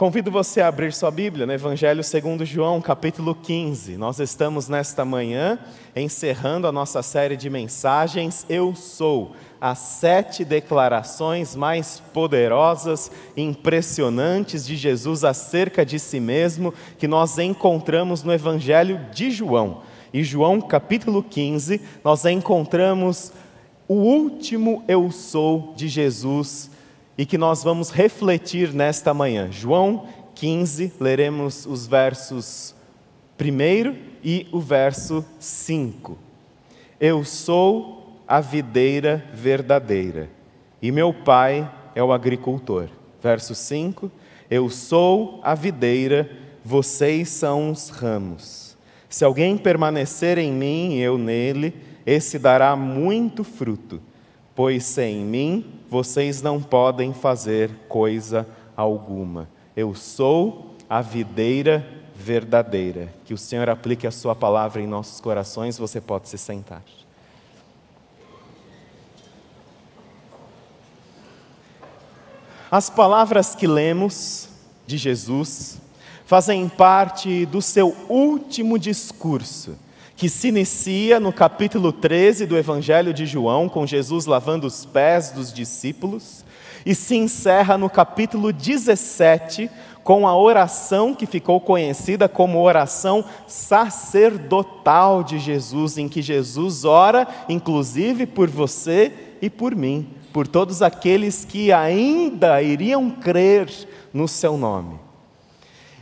Convido você a abrir sua Bíblia no Evangelho segundo João, capítulo 15. Nós estamos nesta manhã encerrando a nossa série de mensagens Eu Sou, as sete declarações mais poderosas e impressionantes de Jesus acerca de si mesmo que nós encontramos no Evangelho de João. E João, capítulo 15, nós encontramos o último Eu Sou de Jesus e que nós vamos refletir nesta manhã. João 15, leremos os versos 1 e o verso 5. Eu sou a videira verdadeira e meu pai é o agricultor. Verso 5. Eu sou a videira, vocês são os ramos. Se alguém permanecer em mim e eu nele, esse dará muito fruto, pois sem mim vocês não podem fazer coisa alguma. Eu sou a videira verdadeira. Que o Senhor aplique a Sua palavra em nossos corações, você pode se sentar. As palavras que lemos de Jesus fazem parte do seu último discurso que se inicia no capítulo 13 do Evangelho de João, com Jesus lavando os pés dos discípulos, e se encerra no capítulo 17, com a oração que ficou conhecida como oração sacerdotal de Jesus, em que Jesus ora, inclusive por você e por mim, por todos aqueles que ainda iriam crer no seu nome.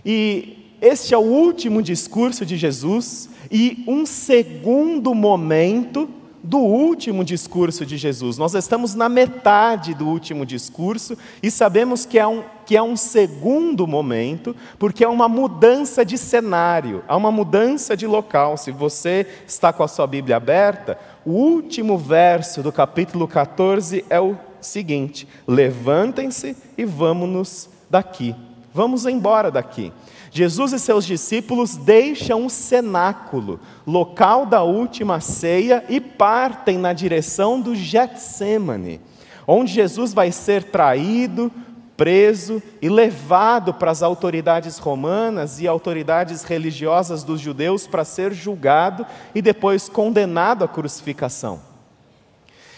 E este é o último discurso de Jesus e um segundo momento do último discurso de Jesus. Nós estamos na metade do último discurso e sabemos que é um, que é um segundo momento, porque é uma mudança de cenário, há uma mudança de local. Se você está com a sua Bíblia aberta, o último verso do capítulo 14 é o seguinte: Levantem-se e vamos-nos daqui. Vamos embora daqui. Jesus e seus discípulos deixam o cenáculo, local da última ceia, e partem na direção do Getsemane, onde Jesus vai ser traído, preso e levado para as autoridades romanas e autoridades religiosas dos judeus para ser julgado e depois condenado à crucificação.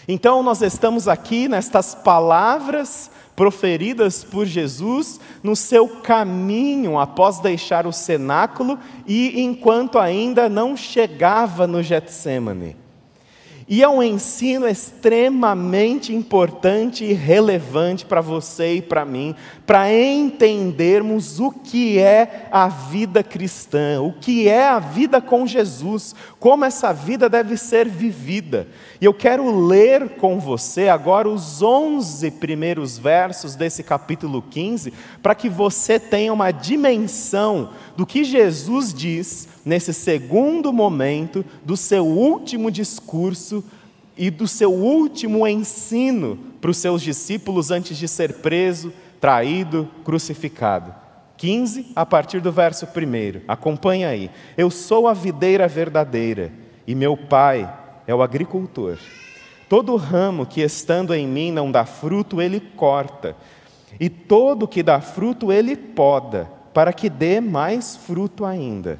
Então, nós estamos aqui nestas palavras proferidas por Jesus no seu caminho após deixar o cenáculo e enquanto ainda não chegava no Getsemane. E é um ensino extremamente importante e relevante para você e para mim, para entendermos o que é a vida cristã, o que é a vida com Jesus, como essa vida deve ser vivida. E eu quero ler com você agora os 11 primeiros versos desse capítulo 15, para que você tenha uma dimensão do que Jesus diz nesse segundo momento do seu último discurso e do seu último ensino para os seus discípulos antes de ser preso, traído, crucificado. 15, a partir do verso 1. Acompanha aí. Eu sou a videira verdadeira e meu pai é o agricultor. Todo ramo que estando em mim não dá fruto, ele corta, e todo que dá fruto, ele poda, para que dê mais fruto ainda.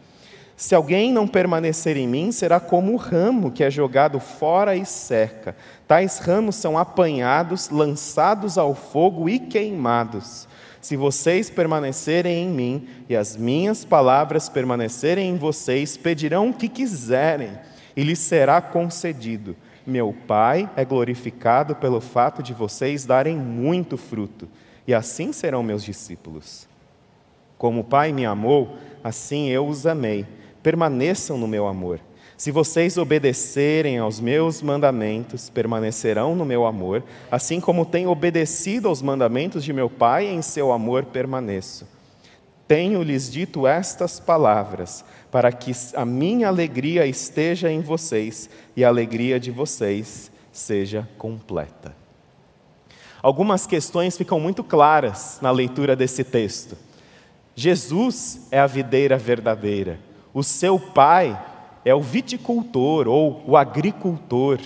Se alguém não permanecer em mim, será como o ramo que é jogado fora e seca. Tais ramos são apanhados, lançados ao fogo e queimados. Se vocês permanecerem em mim e as minhas palavras permanecerem em vocês, pedirão o que quiserem e lhes será concedido. Meu Pai é glorificado pelo fato de vocês darem muito fruto, e assim serão meus discípulos. Como o Pai me amou, assim eu os amei. Permaneçam no meu amor. Se vocês obedecerem aos meus mandamentos, permanecerão no meu amor, assim como tenho obedecido aos mandamentos de meu Pai, em seu amor permaneço. Tenho-lhes dito estas palavras, para que a minha alegria esteja em vocês e a alegria de vocês seja completa. Algumas questões ficam muito claras na leitura desse texto. Jesus é a videira verdadeira, o seu pai é o viticultor ou o agricultor,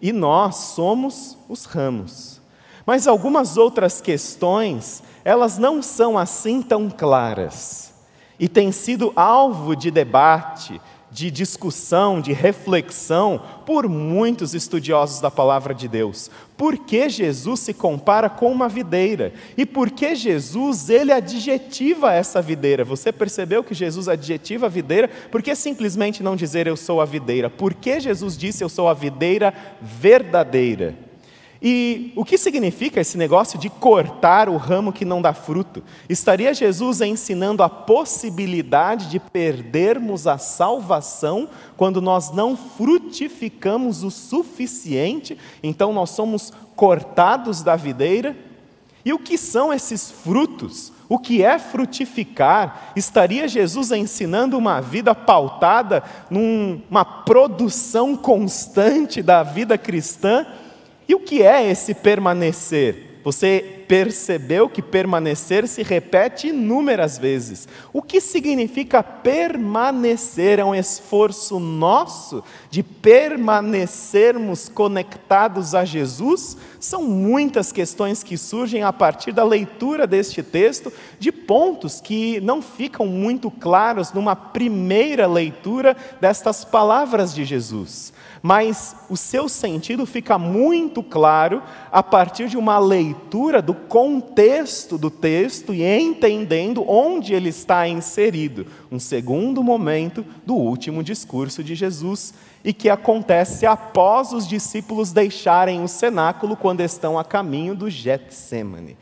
e nós somos os ramos. Mas algumas outras questões, elas não são assim tão claras, e têm sido alvo de debate, de discussão, de reflexão por muitos estudiosos da palavra de Deus. Por que Jesus se compara com uma videira? E por que Jesus ele adjetiva essa videira? Você percebeu que Jesus adjetiva a videira? Por que simplesmente não dizer eu sou a videira? Por que Jesus disse eu sou a videira verdadeira? E o que significa esse negócio de cortar o ramo que não dá fruto? Estaria Jesus ensinando a possibilidade de perdermos a salvação quando nós não frutificamos o suficiente, então nós somos cortados da videira? E o que são esses frutos? O que é frutificar? Estaria Jesus ensinando uma vida pautada numa produção constante da vida cristã? E o que é esse permanecer? Você percebeu que permanecer se repete inúmeras vezes. O que significa permanecer? É um esforço nosso de permanecermos conectados a Jesus? São muitas questões que surgem a partir da leitura deste texto, de pontos que não ficam muito claros numa primeira leitura destas palavras de Jesus mas o seu sentido fica muito claro a partir de uma leitura do contexto do texto e entendendo onde ele está inserido. Um segundo momento do último discurso de Jesus e que acontece após os discípulos deixarem o cenáculo quando estão a caminho do Getsemane.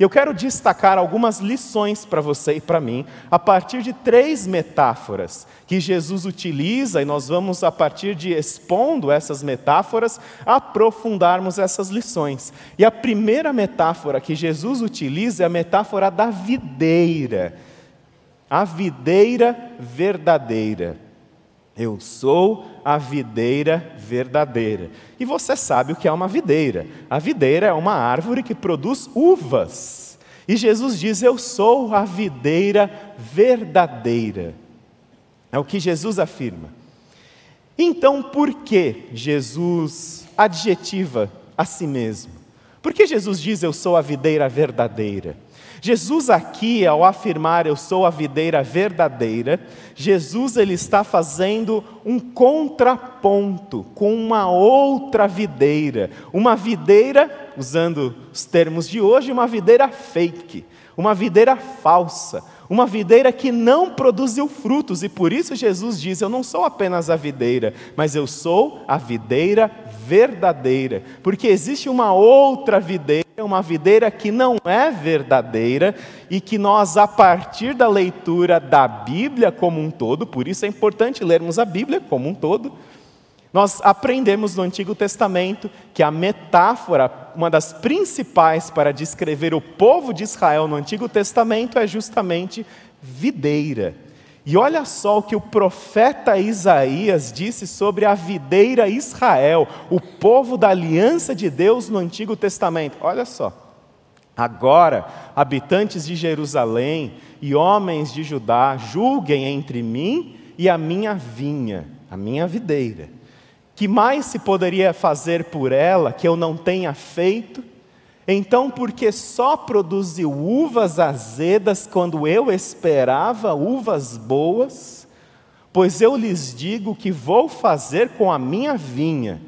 E eu quero destacar algumas lições para você e para mim, a partir de três metáforas que Jesus utiliza, e nós vamos, a partir de expondo essas metáforas, aprofundarmos essas lições. E a primeira metáfora que Jesus utiliza é a metáfora da videira, a videira verdadeira. Eu sou a videira verdadeira. E você sabe o que é uma videira. A videira é uma árvore que produz uvas. E Jesus diz: Eu sou a videira verdadeira. É o que Jesus afirma. Então, por que Jesus adjetiva a si mesmo? Por que Jesus diz: Eu sou a videira verdadeira? Jesus aqui, ao afirmar eu sou a videira verdadeira, Jesus ele está fazendo um contraponto com uma outra videira, uma videira, usando os termos de hoje, uma videira fake, uma videira falsa, uma videira que não produziu frutos, e por isso Jesus diz: Eu não sou apenas a videira, mas eu sou a videira verdadeira, porque existe uma outra videira, uma videira que não é verdadeira, e que nós, a partir da leitura da Bíblia como um todo, por isso é importante lermos a Bíblia como um todo, nós aprendemos no Antigo Testamento que a metáfora, uma das principais para descrever o povo de Israel no Antigo Testamento é justamente videira. E olha só o que o profeta Isaías disse sobre a videira Israel, o povo da aliança de Deus no Antigo Testamento. Olha só. Agora, habitantes de Jerusalém e homens de Judá, julguem entre mim e a minha vinha, a minha videira que mais se poderia fazer por ela que eu não tenha feito? Então, porque só produziu uvas azedas quando eu esperava uvas boas? Pois eu lhes digo que vou fazer com a minha vinha,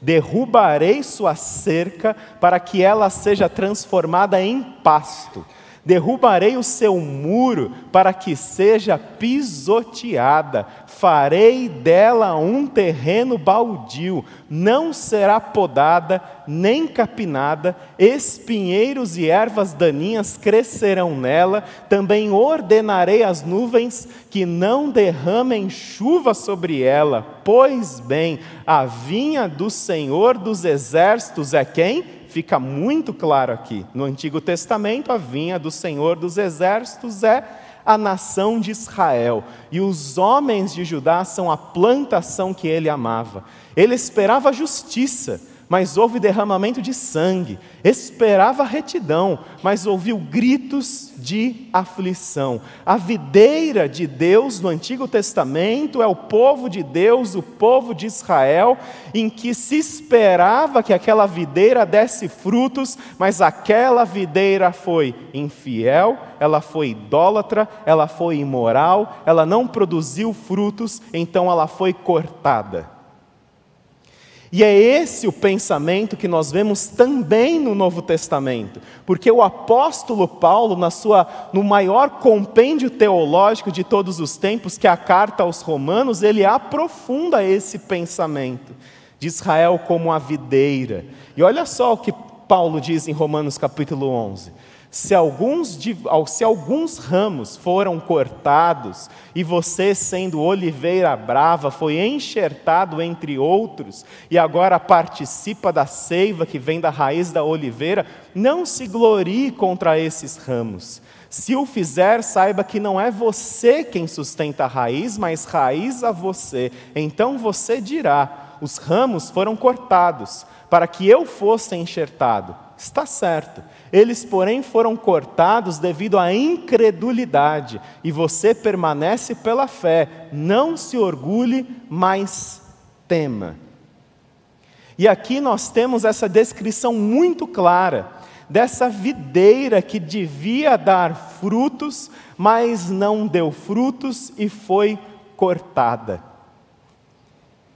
derrubarei sua cerca para que ela seja transformada em pasto. Derrubarei o seu muro para que seja pisoteada, farei dela um terreno baldio, não será podada nem capinada, espinheiros e ervas daninhas crescerão nela, também ordenarei às nuvens que não derramem chuva sobre ela, pois bem, a vinha do Senhor dos exércitos é quem? fica muito claro aqui. No Antigo Testamento, a vinha do Senhor dos Exércitos é a nação de Israel, e os homens de Judá são a plantação que ele amava. Ele esperava justiça, mas houve derramamento de sangue. Esperava retidão, mas ouviu gritos de aflição. A videira de Deus no Antigo Testamento é o povo de Deus, o povo de Israel, em que se esperava que aquela videira desse frutos, mas aquela videira foi infiel, ela foi idólatra, ela foi imoral, ela não produziu frutos, então ela foi cortada. E é esse o pensamento que nós vemos também no Novo Testamento, porque o apóstolo Paulo, na sua, no maior compêndio teológico de todos os tempos, que é a carta aos Romanos, ele aprofunda esse pensamento de Israel como a videira. E olha só o que Paulo diz em Romanos capítulo 11: se alguns, se alguns ramos foram cortados, e você, sendo oliveira brava, foi enxertado entre outros, e agora participa da seiva que vem da raiz da oliveira, não se glorie contra esses ramos. Se o fizer, saiba que não é você quem sustenta a raiz, mas raiz a você. Então você dirá: os ramos foram cortados, para que eu fosse enxertado. Está certo. Eles, porém, foram cortados devido à incredulidade, e você permanece pela fé. Não se orgulhe, mas tema. E aqui nós temos essa descrição muito clara dessa videira que devia dar frutos, mas não deu frutos e foi cortada.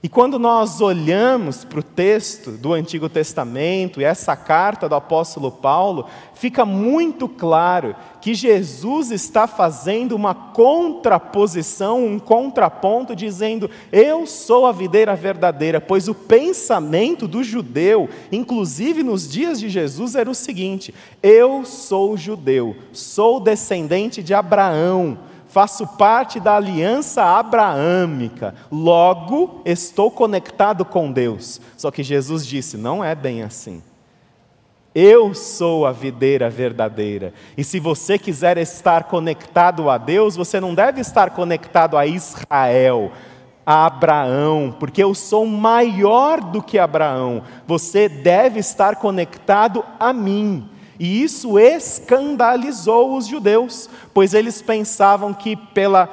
E quando nós olhamos para o texto do Antigo Testamento e essa carta do apóstolo Paulo, fica muito claro que Jesus está fazendo uma contraposição, um contraponto, dizendo: Eu sou a videira verdadeira, pois o pensamento do judeu, inclusive nos dias de Jesus, era o seguinte: Eu sou judeu, sou descendente de Abraão faço parte da aliança abraâmica, logo estou conectado com Deus. Só que Jesus disse: não é bem assim. Eu sou a videira verdadeira. E se você quiser estar conectado a Deus, você não deve estar conectado a Israel, a Abraão, porque eu sou maior do que Abraão. Você deve estar conectado a mim. E isso escandalizou os judeus, pois eles pensavam que pela,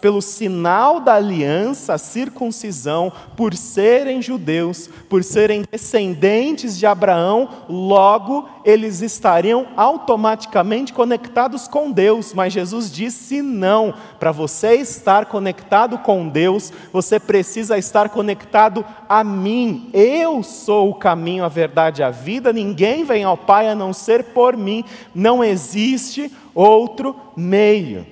pelo sinal da aliança, a circuncisão, por serem judeus, por serem descendentes de Abraão, logo eles estariam automaticamente conectados com Deus. Mas Jesus disse: não, para você estar conectado com Deus, você precisa estar conectado a mim. Eu sou o caminho, a verdade e a vida, ninguém vem ao Pai a não ser por mim. Não existe outro meio.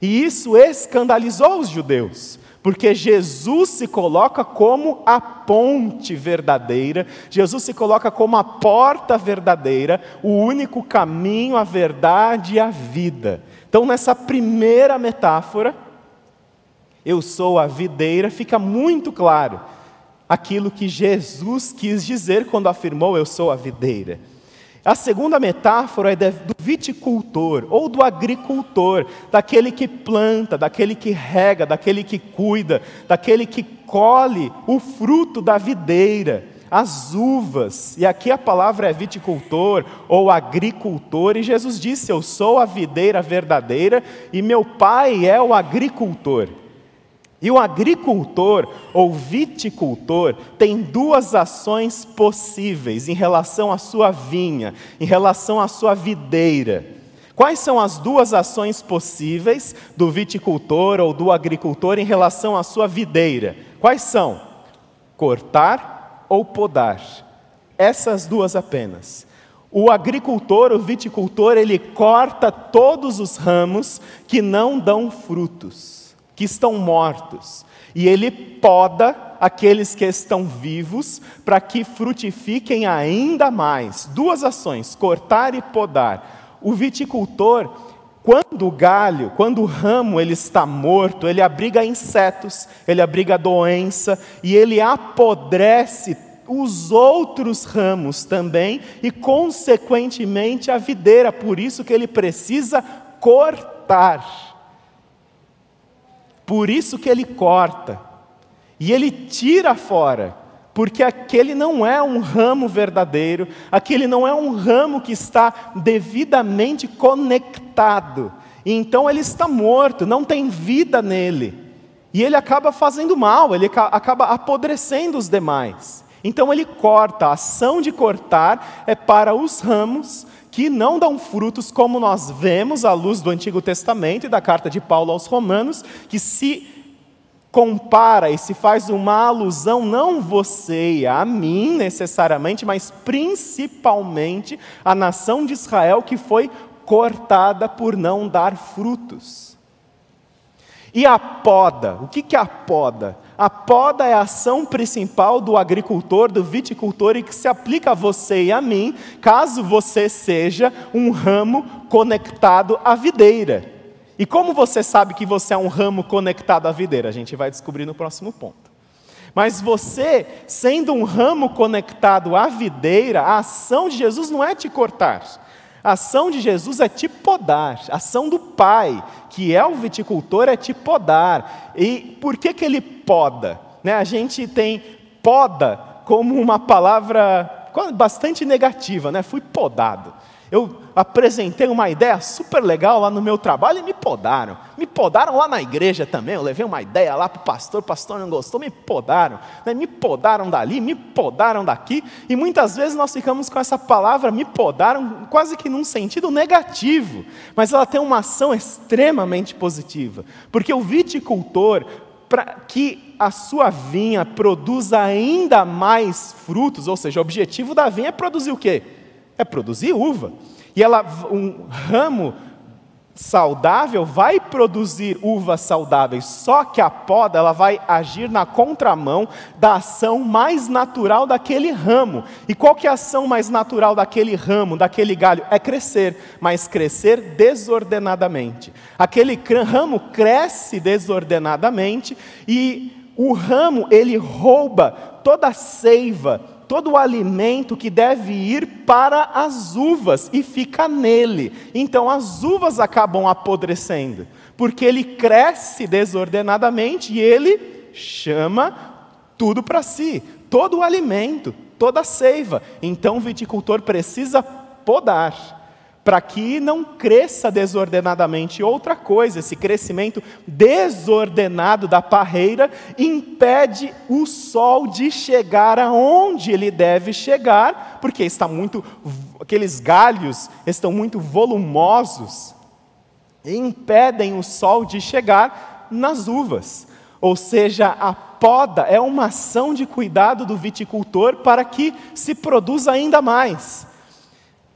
E isso escandalizou os judeus, porque Jesus se coloca como a ponte verdadeira, Jesus se coloca como a porta verdadeira, o único caminho, a verdade e a vida. Então, nessa primeira metáfora, eu sou a videira, fica muito claro aquilo que Jesus quis dizer quando afirmou: Eu sou a videira. A segunda metáfora é do viticultor ou do agricultor, daquele que planta, daquele que rega, daquele que cuida, daquele que colhe o fruto da videira, as uvas. E aqui a palavra é viticultor ou agricultor, e Jesus disse: Eu sou a videira verdadeira e meu pai é o agricultor. E o agricultor ou viticultor tem duas ações possíveis em relação à sua vinha, em relação à sua videira. Quais são as duas ações possíveis do viticultor ou do agricultor em relação à sua videira? Quais são? Cortar ou podar. Essas duas apenas. O agricultor, o viticultor, ele corta todos os ramos que não dão frutos, que estão mortos, e ele poda aqueles que estão vivos para que frutifiquem ainda mais. Duas ações: cortar e podar. O viticultor, quando o galho, quando o ramo ele está morto, ele abriga insetos, ele abriga doença e ele apodrece os outros ramos também e consequentemente a videira, por isso que ele precisa cortar. Por isso que ele corta. E ele tira fora, porque aquele não é um ramo verdadeiro, aquele não é um ramo que está devidamente conectado. Então ele está morto, não tem vida nele. E ele acaba fazendo mal, ele acaba apodrecendo os demais. Então ele corta, a ação de cortar é para os ramos que não dão frutos, como nós vemos à luz do Antigo Testamento e da carta de Paulo aos Romanos, que se compara e se faz uma alusão não você e a mim necessariamente, mas principalmente à nação de Israel que foi cortada por não dar frutos. E a poda, o que é a poda? A poda é a ação principal do agricultor, do viticultor e que se aplica a você e a mim, caso você seja um ramo conectado à videira. E como você sabe que você é um ramo conectado à videira? A gente vai descobrir no próximo ponto. Mas você, sendo um ramo conectado à videira, a ação de Jesus não é te cortar. A ação de Jesus é te podar. A ação do Pai, que é o viticultor, é te podar. E por que, que ele poda? Né? A gente tem poda como uma palavra bastante negativa, né? Fui podado. Eu apresentei uma ideia super legal lá no meu trabalho e me podaram. Me podaram lá na igreja também. Eu levei uma ideia lá para o pastor, o pastor não gostou, me podaram. Né? Me podaram dali, me podaram daqui. E muitas vezes nós ficamos com essa palavra me podaram quase que num sentido negativo. Mas ela tem uma ação extremamente positiva. Porque o viticultor, para que a sua vinha produza ainda mais frutos, ou seja, o objetivo da vinha é produzir o quê? É produzir uva. E ela, um ramo saudável vai produzir uvas saudáveis, só que a poda ela vai agir na contramão da ação mais natural daquele ramo. E qual que é a ação mais natural daquele ramo, daquele galho? É crescer, mas crescer desordenadamente. Aquele ramo cresce desordenadamente e o ramo ele rouba toda a seiva todo o alimento que deve ir para as uvas e fica nele. Então as uvas acabam apodrecendo, porque ele cresce desordenadamente e ele chama tudo para si, todo o alimento, toda a seiva. Então o viticultor precisa podar para que não cresça desordenadamente. Outra coisa, esse crescimento desordenado da parreira impede o sol de chegar aonde ele deve chegar, porque está muito aqueles galhos estão muito volumosos e impedem o sol de chegar nas uvas. Ou seja, a poda é uma ação de cuidado do viticultor para que se produza ainda mais.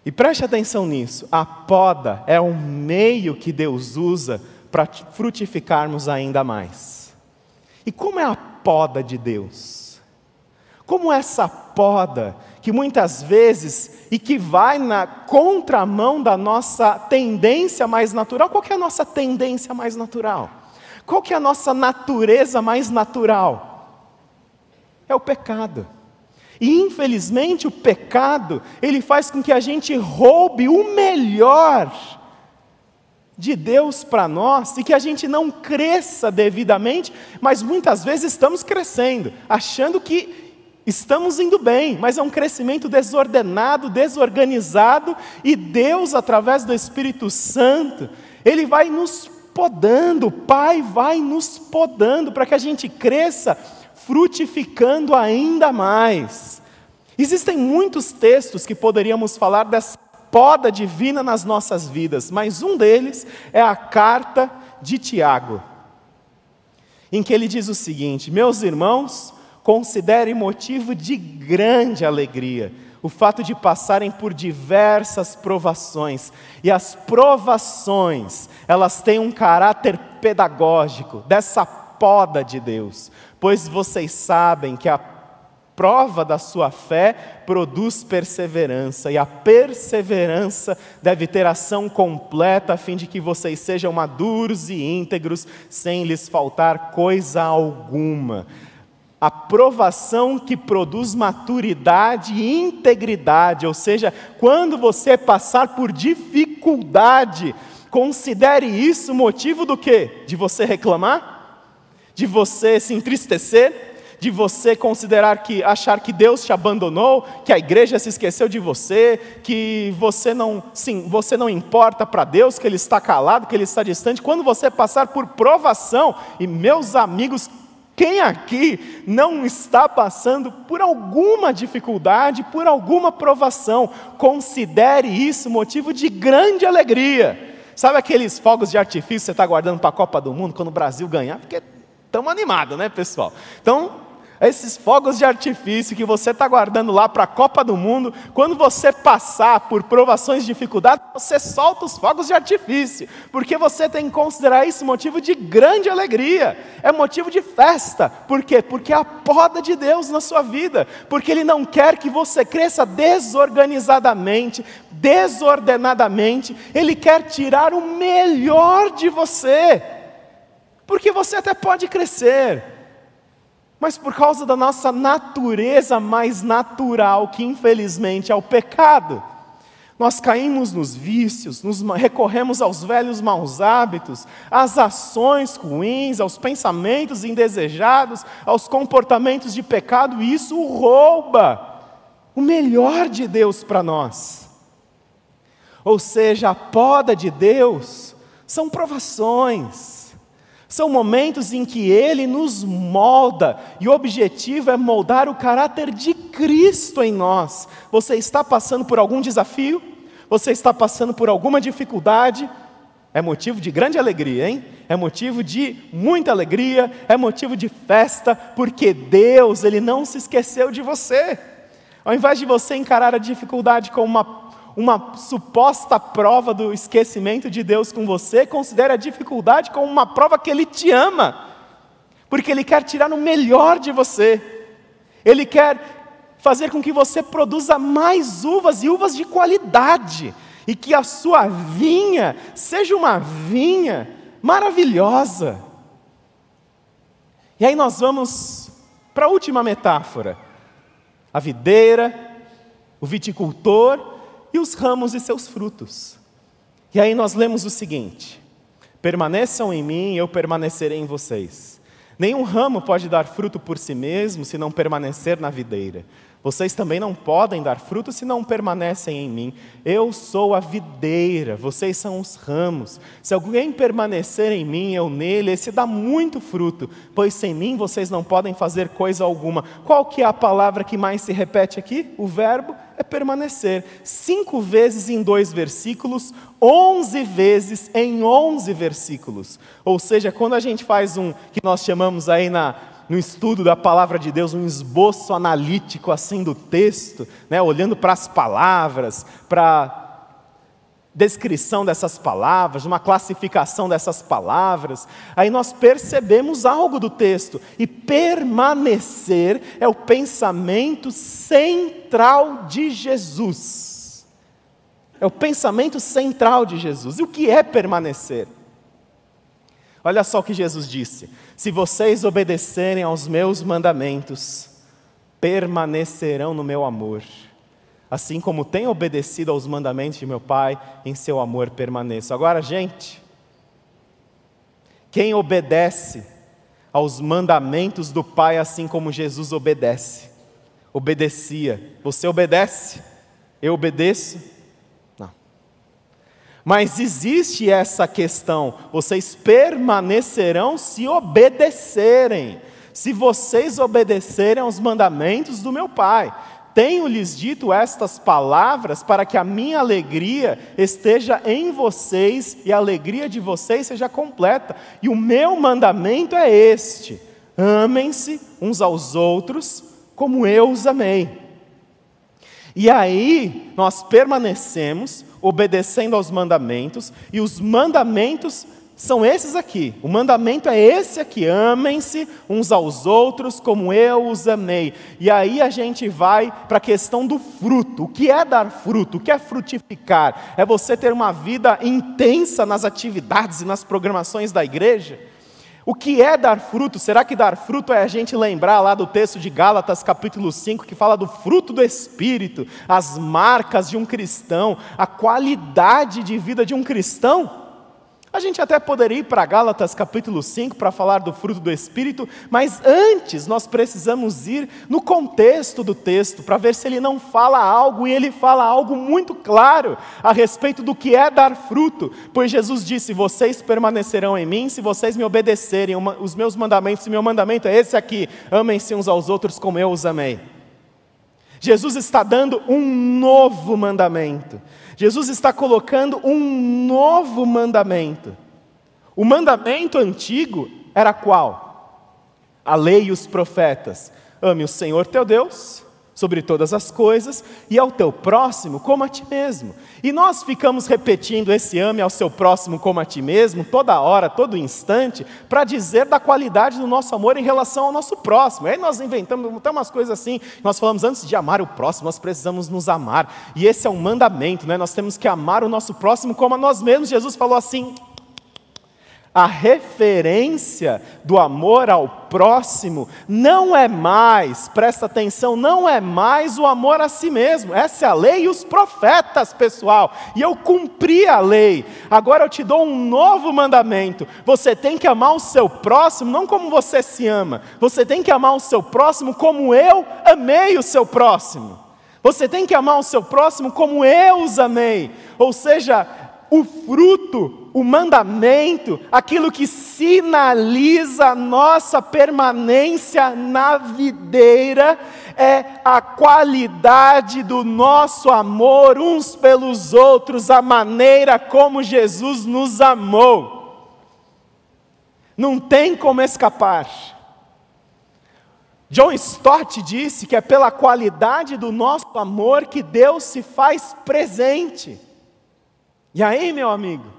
E preste atenção nisso: a poda é um meio que Deus usa para frutificarmos ainda mais. E como é a poda de Deus? Como essa poda, que muitas vezes e que vai na contramão da nossa tendência mais natural, qual é a nossa tendência mais natural? Qual é a nossa natureza mais natural? É o pecado. E infelizmente o pecado, ele faz com que a gente roube o melhor de Deus para nós e que a gente não cresça devidamente, mas muitas vezes estamos crescendo, achando que estamos indo bem, mas é um crescimento desordenado, desorganizado, e Deus, através do Espírito Santo, Ele vai nos podando, o Pai vai nos podando para que a gente cresça frutificando ainda mais. Existem muitos textos que poderíamos falar dessa poda divina nas nossas vidas, mas um deles é a carta de Tiago, em que ele diz o seguinte: Meus irmãos, considerem motivo de grande alegria o fato de passarem por diversas provações. E as provações, elas têm um caráter pedagógico, dessa poda de Deus, pois vocês sabem que a prova da sua fé produz perseverança, e a perseverança deve ter ação completa, a fim de que vocês sejam maduros e íntegros, sem lhes faltar coisa alguma. A provação que produz maturidade e integridade, ou seja, quando você passar por dificuldade, considere isso motivo do quê? De você reclamar? De você se entristecer? de você considerar que achar que Deus te abandonou, que a igreja se esqueceu de você, que você não, sim, você não importa para Deus, que ele está calado, que ele está distante. Quando você passar por provação, e meus amigos, quem aqui não está passando por alguma dificuldade, por alguma provação, considere isso motivo de grande alegria. Sabe aqueles fogos de artifício que você está guardando para a Copa do Mundo quando o Brasil ganhar? Porque estamos animados, né, pessoal? Então, esses fogos de artifício que você está guardando lá para a Copa do Mundo, quando você passar por provações e dificuldades, você solta os fogos de artifício, porque você tem que considerar isso motivo de grande alegria, é motivo de festa. Por quê? Porque é a poda de Deus na sua vida, porque Ele não quer que você cresça desorganizadamente, desordenadamente, Ele quer tirar o melhor de você, porque você até pode crescer mas por causa da nossa natureza mais natural, que infelizmente é o pecado. Nós caímos nos vícios, nos recorremos aos velhos maus hábitos, às ações ruins, aos pensamentos indesejados, aos comportamentos de pecado, e isso rouba o melhor de Deus para nós. Ou seja, a poda de Deus são provações, são momentos em que Ele nos molda, e o objetivo é moldar o caráter de Cristo em nós. Você está passando por algum desafio? Você está passando por alguma dificuldade? É motivo de grande alegria, hein? É motivo de muita alegria, é motivo de festa, porque Deus, Ele não se esqueceu de você. Ao invés de você encarar a dificuldade como uma uma suposta prova do esquecimento de Deus com você, considere a dificuldade como uma prova que Ele te ama, porque Ele quer tirar o melhor de você, Ele quer fazer com que você produza mais uvas e uvas de qualidade, e que a sua vinha seja uma vinha maravilhosa. E aí nós vamos para a última metáfora: a videira, o viticultor e os ramos e seus frutos. E aí nós lemos o seguinte: Permaneçam em mim, eu permanecerei em vocês. Nenhum ramo pode dar fruto por si mesmo se não permanecer na videira. Vocês também não podem dar fruto se não permanecem em mim. Eu sou a videira, vocês são os ramos. Se alguém permanecer em mim, eu nele, esse dá muito fruto, pois sem mim vocês não podem fazer coisa alguma. Qual que é a palavra que mais se repete aqui? O verbo é permanecer. Cinco vezes em dois versículos, onze vezes em onze versículos. Ou seja, quando a gente faz um que nós chamamos aí na no estudo da palavra de Deus, um esboço analítico assim do texto, né, olhando para as palavras, para descrição dessas palavras, uma classificação dessas palavras, aí nós percebemos algo do texto. E permanecer é o pensamento central de Jesus. É o pensamento central de Jesus. E o que é permanecer? Olha só o que Jesus disse: Se vocês obedecerem aos meus mandamentos, permanecerão no meu amor. Assim como tenho obedecido aos mandamentos de meu Pai, em seu amor permaneço. Agora, gente, quem obedece aos mandamentos do Pai, assim como Jesus obedece, obedecia. Você obedece? Eu obedeço? Mas existe essa questão: vocês permanecerão se obedecerem, se vocês obedecerem aos mandamentos do meu Pai. Tenho-lhes dito estas palavras para que a minha alegria esteja em vocês e a alegria de vocês seja completa. E o meu mandamento é este: amem-se uns aos outros como eu os amei. E aí nós permanecemos obedecendo aos mandamentos, e os mandamentos são esses aqui. O mandamento é esse aqui: amem-se uns aos outros como eu os amei. E aí a gente vai para a questão do fruto. O que é dar fruto? O que é frutificar? É você ter uma vida intensa nas atividades e nas programações da igreja? O que é dar fruto? Será que dar fruto é a gente lembrar lá do texto de Gálatas, capítulo 5, que fala do fruto do Espírito, as marcas de um cristão, a qualidade de vida de um cristão? A gente até poderia ir para Gálatas capítulo 5 para falar do fruto do Espírito, mas antes nós precisamos ir no contexto do texto para ver se ele não fala algo e ele fala algo muito claro a respeito do que é dar fruto. Pois Jesus disse: Vocês permanecerão em mim se vocês me obedecerem os meus mandamentos, e meu mandamento é esse aqui: amem-se uns aos outros como eu os amei. Jesus está dando um novo mandamento. Jesus está colocando um novo mandamento. O mandamento antigo era qual? A lei e os profetas. Ame o Senhor teu Deus sobre todas as coisas e ao teu próximo como a ti mesmo. E nós ficamos repetindo esse ame ao seu próximo como a ti mesmo toda hora, todo instante, para dizer da qualidade do nosso amor em relação ao nosso próximo. Aí nós inventamos até umas coisas assim. Nós falamos antes de amar o próximo, nós precisamos nos amar. E esse é um mandamento, né? Nós temos que amar o nosso próximo como a nós mesmos. Jesus falou assim: a referência do amor ao próximo não é mais, presta atenção, não é mais o amor a si mesmo. Essa é a lei e os profetas, pessoal. E eu cumpri a lei. Agora eu te dou um novo mandamento. Você tem que amar o seu próximo não como você se ama. Você tem que amar o seu próximo como eu amei o seu próximo. Você tem que amar o seu próximo como eu os amei. Ou seja, o fruto, o mandamento, aquilo que sinaliza a nossa permanência na videira, é a qualidade do nosso amor uns pelos outros, a maneira como Jesus nos amou. Não tem como escapar. John Stott disse que é pela qualidade do nosso amor que Deus se faz presente. E aí, meu amigo,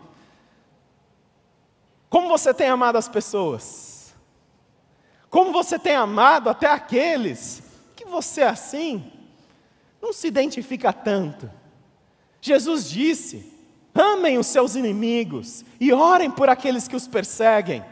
como você tem amado as pessoas? Como você tem amado até aqueles que você assim não se identifica tanto? Jesus disse: amem os seus inimigos e orem por aqueles que os perseguem.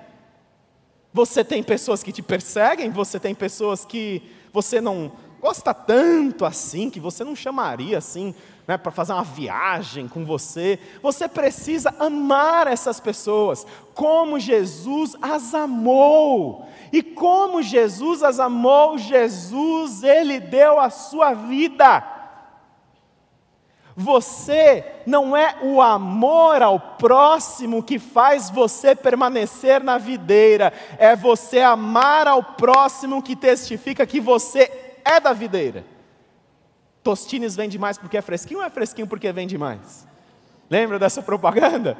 Você tem pessoas que te perseguem, você tem pessoas que você não gosta tanto assim, que você não chamaria assim né, para fazer uma viagem com você. Você precisa amar essas pessoas como Jesus as amou. E como Jesus as amou, Jesus, Ele deu a sua vida. Você não é o amor ao próximo que faz você permanecer na videira, é você amar ao próximo que testifica que você é da videira. Tostines vende mais porque é fresquinho ou é fresquinho porque vende mais? Lembra dessa propaganda?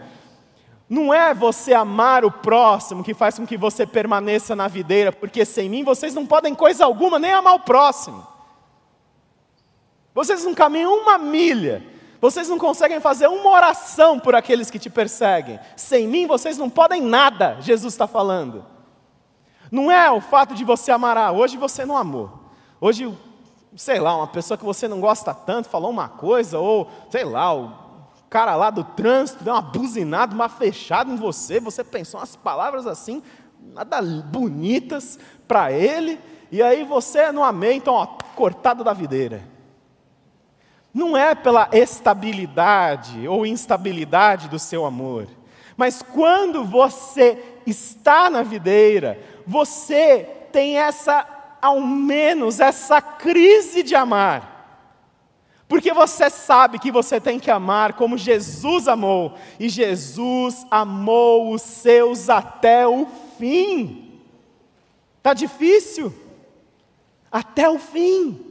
Não é você amar o próximo que faz com que você permaneça na videira, porque sem mim vocês não podem coisa alguma, nem amar o próximo. Vocês não caminham uma milha, vocês não conseguem fazer uma oração por aqueles que te perseguem. Sem mim vocês não podem nada, Jesus está falando. Não é o fato de você amar, ah, hoje você não amou. Hoje sei lá, uma pessoa que você não gosta tanto falou uma coisa, ou sei lá, o cara lá do trânsito deu uma buzinada, uma fechada em você, você pensou umas palavras assim, nada bonitas para ele, e aí você não amei, então, ó, cortado da videira. Não é pela estabilidade ou instabilidade do seu amor, mas quando você está na videira, você tem essa ao menos essa crise de amar. Porque você sabe que você tem que amar como Jesus amou, e Jesus amou os seus até o fim. Está difícil? Até o fim.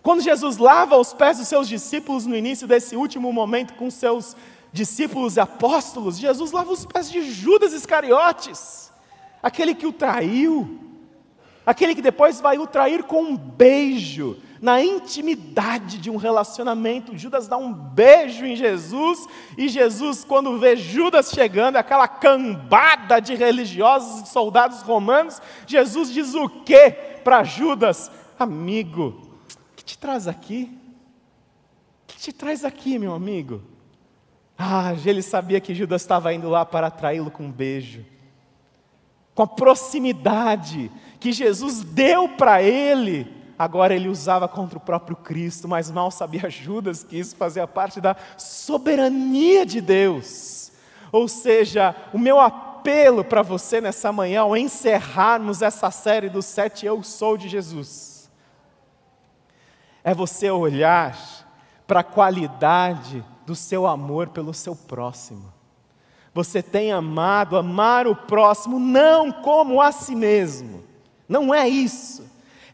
Quando Jesus lava os pés dos seus discípulos no início desse último momento com seus discípulos e apóstolos, Jesus lava os pés de Judas Iscariotes, aquele que o traiu aquele que depois vai o trair com um beijo, na intimidade de um relacionamento. Judas dá um beijo em Jesus, e Jesus, quando vê Judas chegando, aquela cambada de religiosos e soldados romanos, Jesus diz o que para Judas? Amigo, o que te traz aqui? O que te traz aqui, meu amigo? Ah, ele sabia que Judas estava indo lá para atraí-lo com um beijo. Com a proximidade que Jesus deu para ele, agora ele usava contra o próprio Cristo, mas mal sabia Judas que isso fazia parte da soberania de Deus. Ou seja, o meu apelo para você nessa manhã, ao encerrarmos essa série do sete Eu Sou de Jesus, é você olhar para a qualidade do seu amor pelo seu próximo. Você tem amado, amar o próximo não como a si mesmo. Não é isso.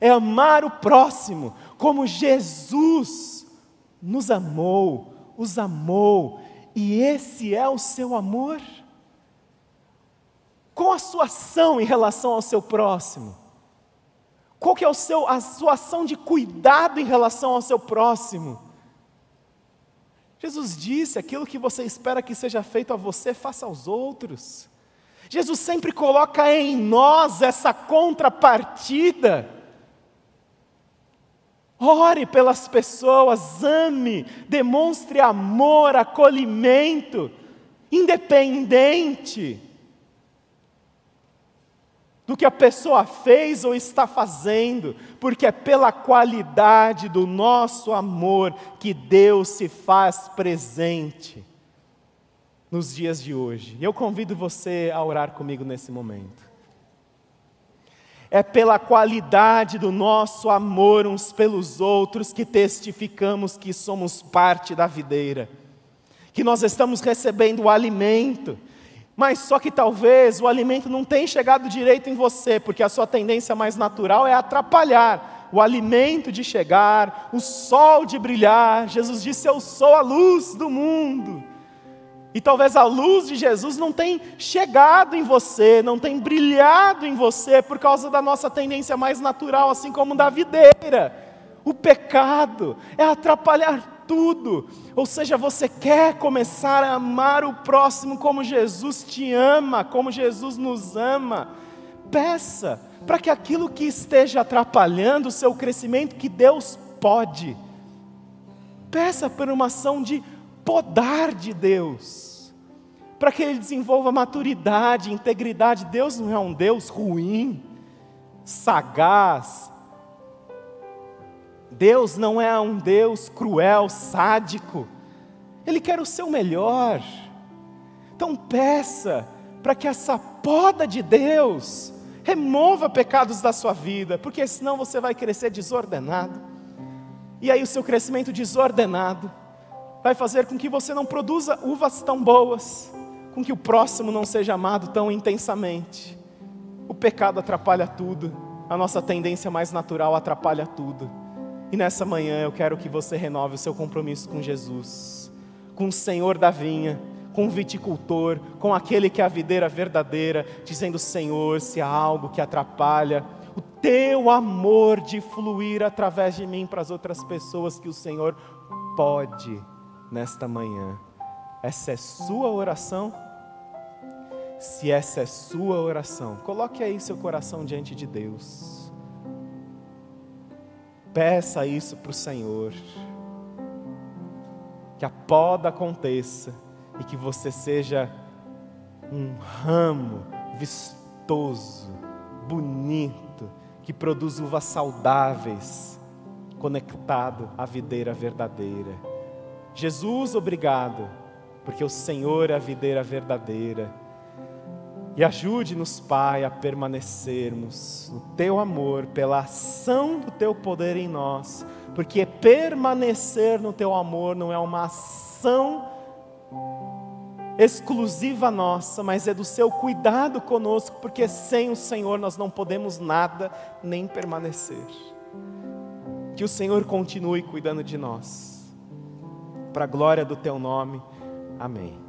É amar o próximo como Jesus nos amou, os amou, e esse é o seu amor. Qual a sua ação em relação ao seu próximo? Qual que é o seu, a sua ação de cuidado em relação ao seu próximo? Jesus disse: aquilo que você espera que seja feito a você, faça aos outros. Jesus sempre coloca em nós essa contrapartida. Ore pelas pessoas, ame, demonstre amor, acolhimento, independente do que a pessoa fez ou está fazendo, porque é pela qualidade do nosso amor que Deus se faz presente nos dias de hoje. Eu convido você a orar comigo nesse momento. É pela qualidade do nosso amor uns pelos outros que testificamos que somos parte da videira, que nós estamos recebendo o alimento mas só que talvez o alimento não tenha chegado direito em você, porque a sua tendência mais natural é atrapalhar o alimento de chegar, o sol de brilhar. Jesus disse: Eu sou a luz do mundo. E talvez a luz de Jesus não tenha chegado em você, não tenha brilhado em você por causa da nossa tendência mais natural, assim como da videira. O pecado é atrapalhar tudo. Ou seja, você quer começar a amar o próximo como Jesus te ama, como Jesus nos ama. Peça para que aquilo que esteja atrapalhando o seu crescimento, que Deus pode. Peça por uma ação de podar de Deus, para que Ele desenvolva maturidade, integridade. Deus não é um Deus ruim, sagaz, Deus não é um Deus cruel, sádico. Ele quer o seu melhor. Então peça para que essa poda de Deus remova pecados da sua vida, porque senão você vai crescer desordenado. E aí o seu crescimento desordenado vai fazer com que você não produza uvas tão boas, com que o próximo não seja amado tão intensamente. O pecado atrapalha tudo, a nossa tendência mais natural atrapalha tudo. E nessa manhã eu quero que você renove o seu compromisso com Jesus, com o Senhor da vinha, com o viticultor, com aquele que é a videira verdadeira, dizendo: Senhor, se há algo que atrapalha o teu amor de fluir através de mim para as outras pessoas, que o Senhor pode nesta manhã. Essa é sua oração? Se essa é sua oração, coloque aí seu coração diante de Deus. Peça isso para o Senhor. Que a poda aconteça e que você seja um ramo vistoso, bonito, que produz uvas saudáveis, conectado à videira verdadeira. Jesus, obrigado, porque o Senhor é a videira verdadeira e ajude-nos, Pai, a permanecermos no Teu amor, pela ação do Teu poder em nós, porque permanecer no Teu amor não é uma ação exclusiva nossa, mas é do Seu cuidado conosco, porque sem o Senhor nós não podemos nada nem permanecer. Que o Senhor continue cuidando de nós, para a glória do Teu nome. Amém.